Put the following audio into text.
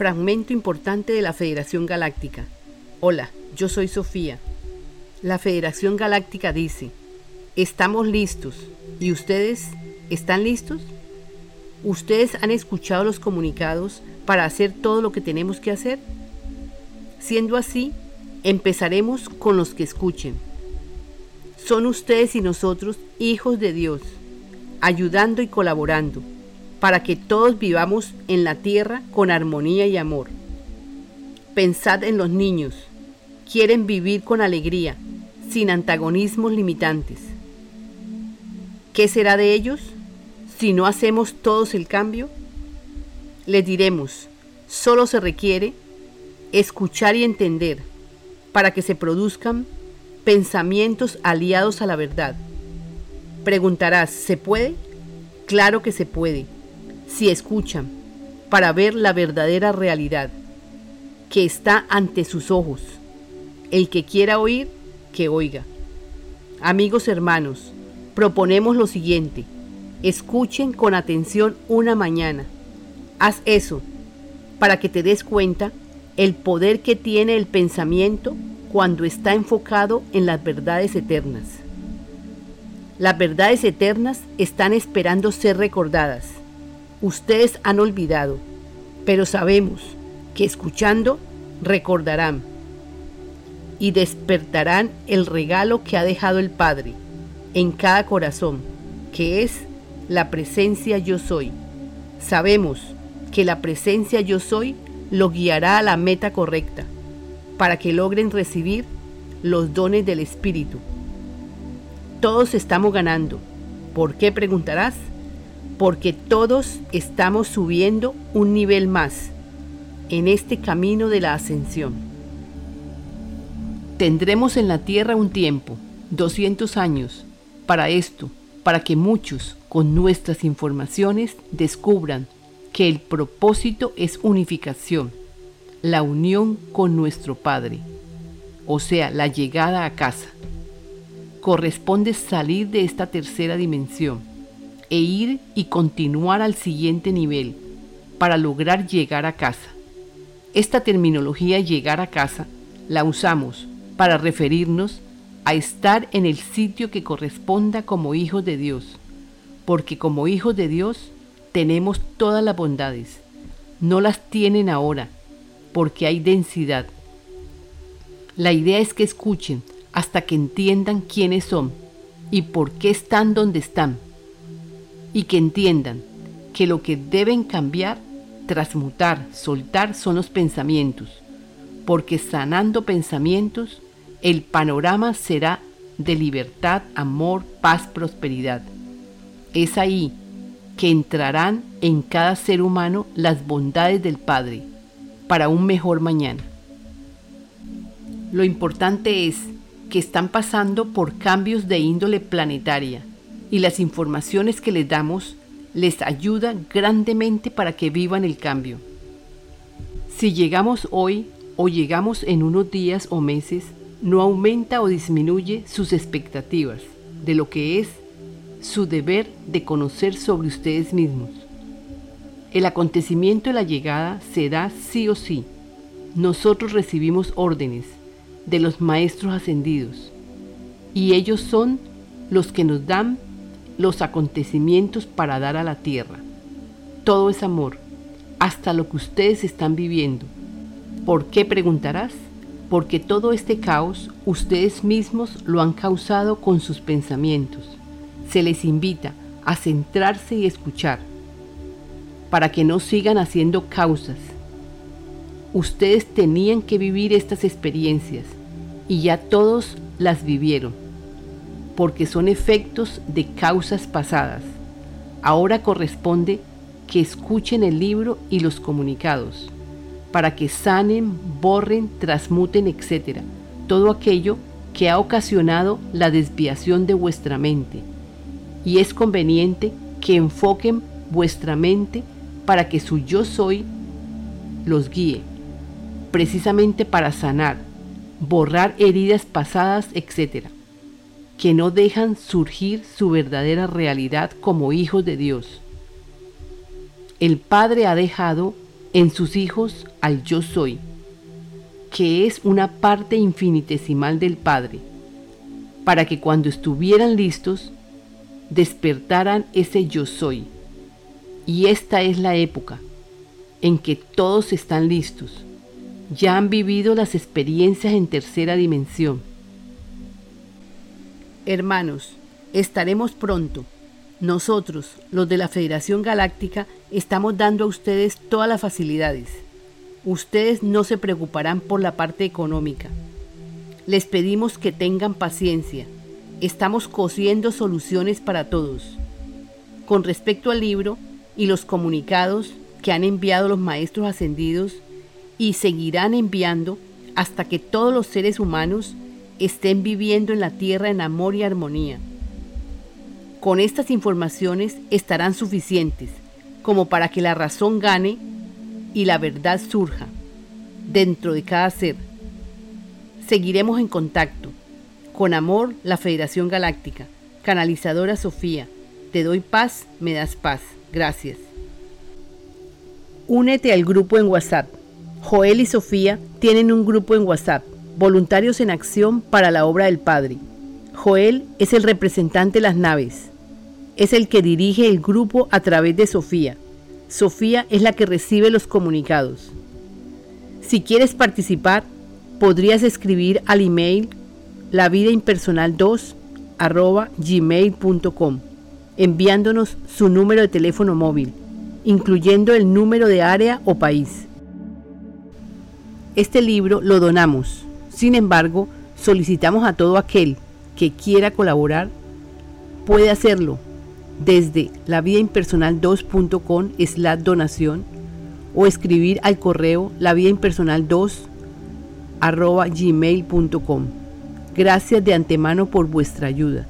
Fragmento importante de la Federación Galáctica. Hola, yo soy Sofía. La Federación Galáctica dice, estamos listos. ¿Y ustedes están listos? ¿Ustedes han escuchado los comunicados para hacer todo lo que tenemos que hacer? Siendo así, empezaremos con los que escuchen. Son ustedes y nosotros hijos de Dios, ayudando y colaborando para que todos vivamos en la tierra con armonía y amor. Pensad en los niños. Quieren vivir con alegría, sin antagonismos limitantes. ¿Qué será de ellos si no hacemos todos el cambio? Les diremos, solo se requiere escuchar y entender para que se produzcan pensamientos aliados a la verdad. Preguntarás, ¿se puede? Claro que se puede si escuchan, para ver la verdadera realidad que está ante sus ojos. El que quiera oír, que oiga. Amigos hermanos, proponemos lo siguiente. Escuchen con atención una mañana. Haz eso para que te des cuenta el poder que tiene el pensamiento cuando está enfocado en las verdades eternas. Las verdades eternas están esperando ser recordadas ustedes han olvidado, pero sabemos que escuchando recordarán y despertarán el regalo que ha dejado el Padre en cada corazón, que es la presencia yo soy. Sabemos que la presencia yo soy lo guiará a la meta correcta, para que logren recibir los dones del Espíritu. Todos estamos ganando. ¿Por qué preguntarás? Porque todos estamos subiendo un nivel más en este camino de la ascensión. Tendremos en la Tierra un tiempo, 200 años, para esto, para que muchos con nuestras informaciones descubran que el propósito es unificación, la unión con nuestro Padre, o sea, la llegada a casa. Corresponde salir de esta tercera dimensión e ir y continuar al siguiente nivel para lograr llegar a casa. Esta terminología llegar a casa la usamos para referirnos a estar en el sitio que corresponda como hijos de Dios, porque como hijos de Dios tenemos todas las bondades. No las tienen ahora, porque hay densidad. La idea es que escuchen hasta que entiendan quiénes son y por qué están donde están y que entiendan que lo que deben cambiar, transmutar, soltar son los pensamientos, porque sanando pensamientos, el panorama será de libertad, amor, paz, prosperidad. Es ahí que entrarán en cada ser humano las bondades del Padre para un mejor mañana. Lo importante es que están pasando por cambios de índole planetaria y las informaciones que les damos les ayuda grandemente para que vivan el cambio. Si llegamos hoy o llegamos en unos días o meses, no aumenta o disminuye sus expectativas de lo que es su deber de conocer sobre ustedes mismos. El acontecimiento de la llegada se da sí o sí. Nosotros recibimos órdenes de los maestros ascendidos y ellos son los que nos dan los acontecimientos para dar a la tierra. Todo es amor, hasta lo que ustedes están viviendo. ¿Por qué preguntarás? Porque todo este caos ustedes mismos lo han causado con sus pensamientos. Se les invita a centrarse y escuchar, para que no sigan haciendo causas. Ustedes tenían que vivir estas experiencias y ya todos las vivieron porque son efectos de causas pasadas. Ahora corresponde que escuchen el libro y los comunicados, para que sanen, borren, transmuten, etc. Todo aquello que ha ocasionado la desviación de vuestra mente. Y es conveniente que enfoquen vuestra mente para que su yo soy los guíe, precisamente para sanar, borrar heridas pasadas, etc que no dejan surgir su verdadera realidad como hijos de Dios. El Padre ha dejado en sus hijos al yo soy, que es una parte infinitesimal del Padre, para que cuando estuvieran listos, despertaran ese yo soy. Y esta es la época en que todos están listos, ya han vivido las experiencias en tercera dimensión. Hermanos, estaremos pronto. Nosotros, los de la Federación Galáctica, estamos dando a ustedes todas las facilidades. Ustedes no se preocuparán por la parte económica. Les pedimos que tengan paciencia. Estamos cosiendo soluciones para todos. Con respecto al libro y los comunicados que han enviado los maestros ascendidos y seguirán enviando hasta que todos los seres humanos estén viviendo en la tierra en amor y armonía. Con estas informaciones estarán suficientes como para que la razón gane y la verdad surja dentro de cada ser. Seguiremos en contacto. Con amor, la Federación Galáctica. Canalizadora Sofía. Te doy paz, me das paz. Gracias. Únete al grupo en WhatsApp. Joel y Sofía tienen un grupo en WhatsApp, Voluntarios en Acción para la Obra del Padre. Joel es el representante de las naves. Es el que dirige el grupo a través de Sofía. Sofía es la que recibe los comunicados. Si quieres participar, podrías escribir al email lavidaimpersonal2 gmail.com enviándonos su número de teléfono móvil, incluyendo el número de área o país. Este libro lo donamos. Sin embargo, solicitamos a todo aquel que quiera colaborar, puede hacerlo desde lavidaimpersonal2.com la donación o escribir al correo lavidaimpersonal2 gmail.com. Gracias de antemano por vuestra ayuda.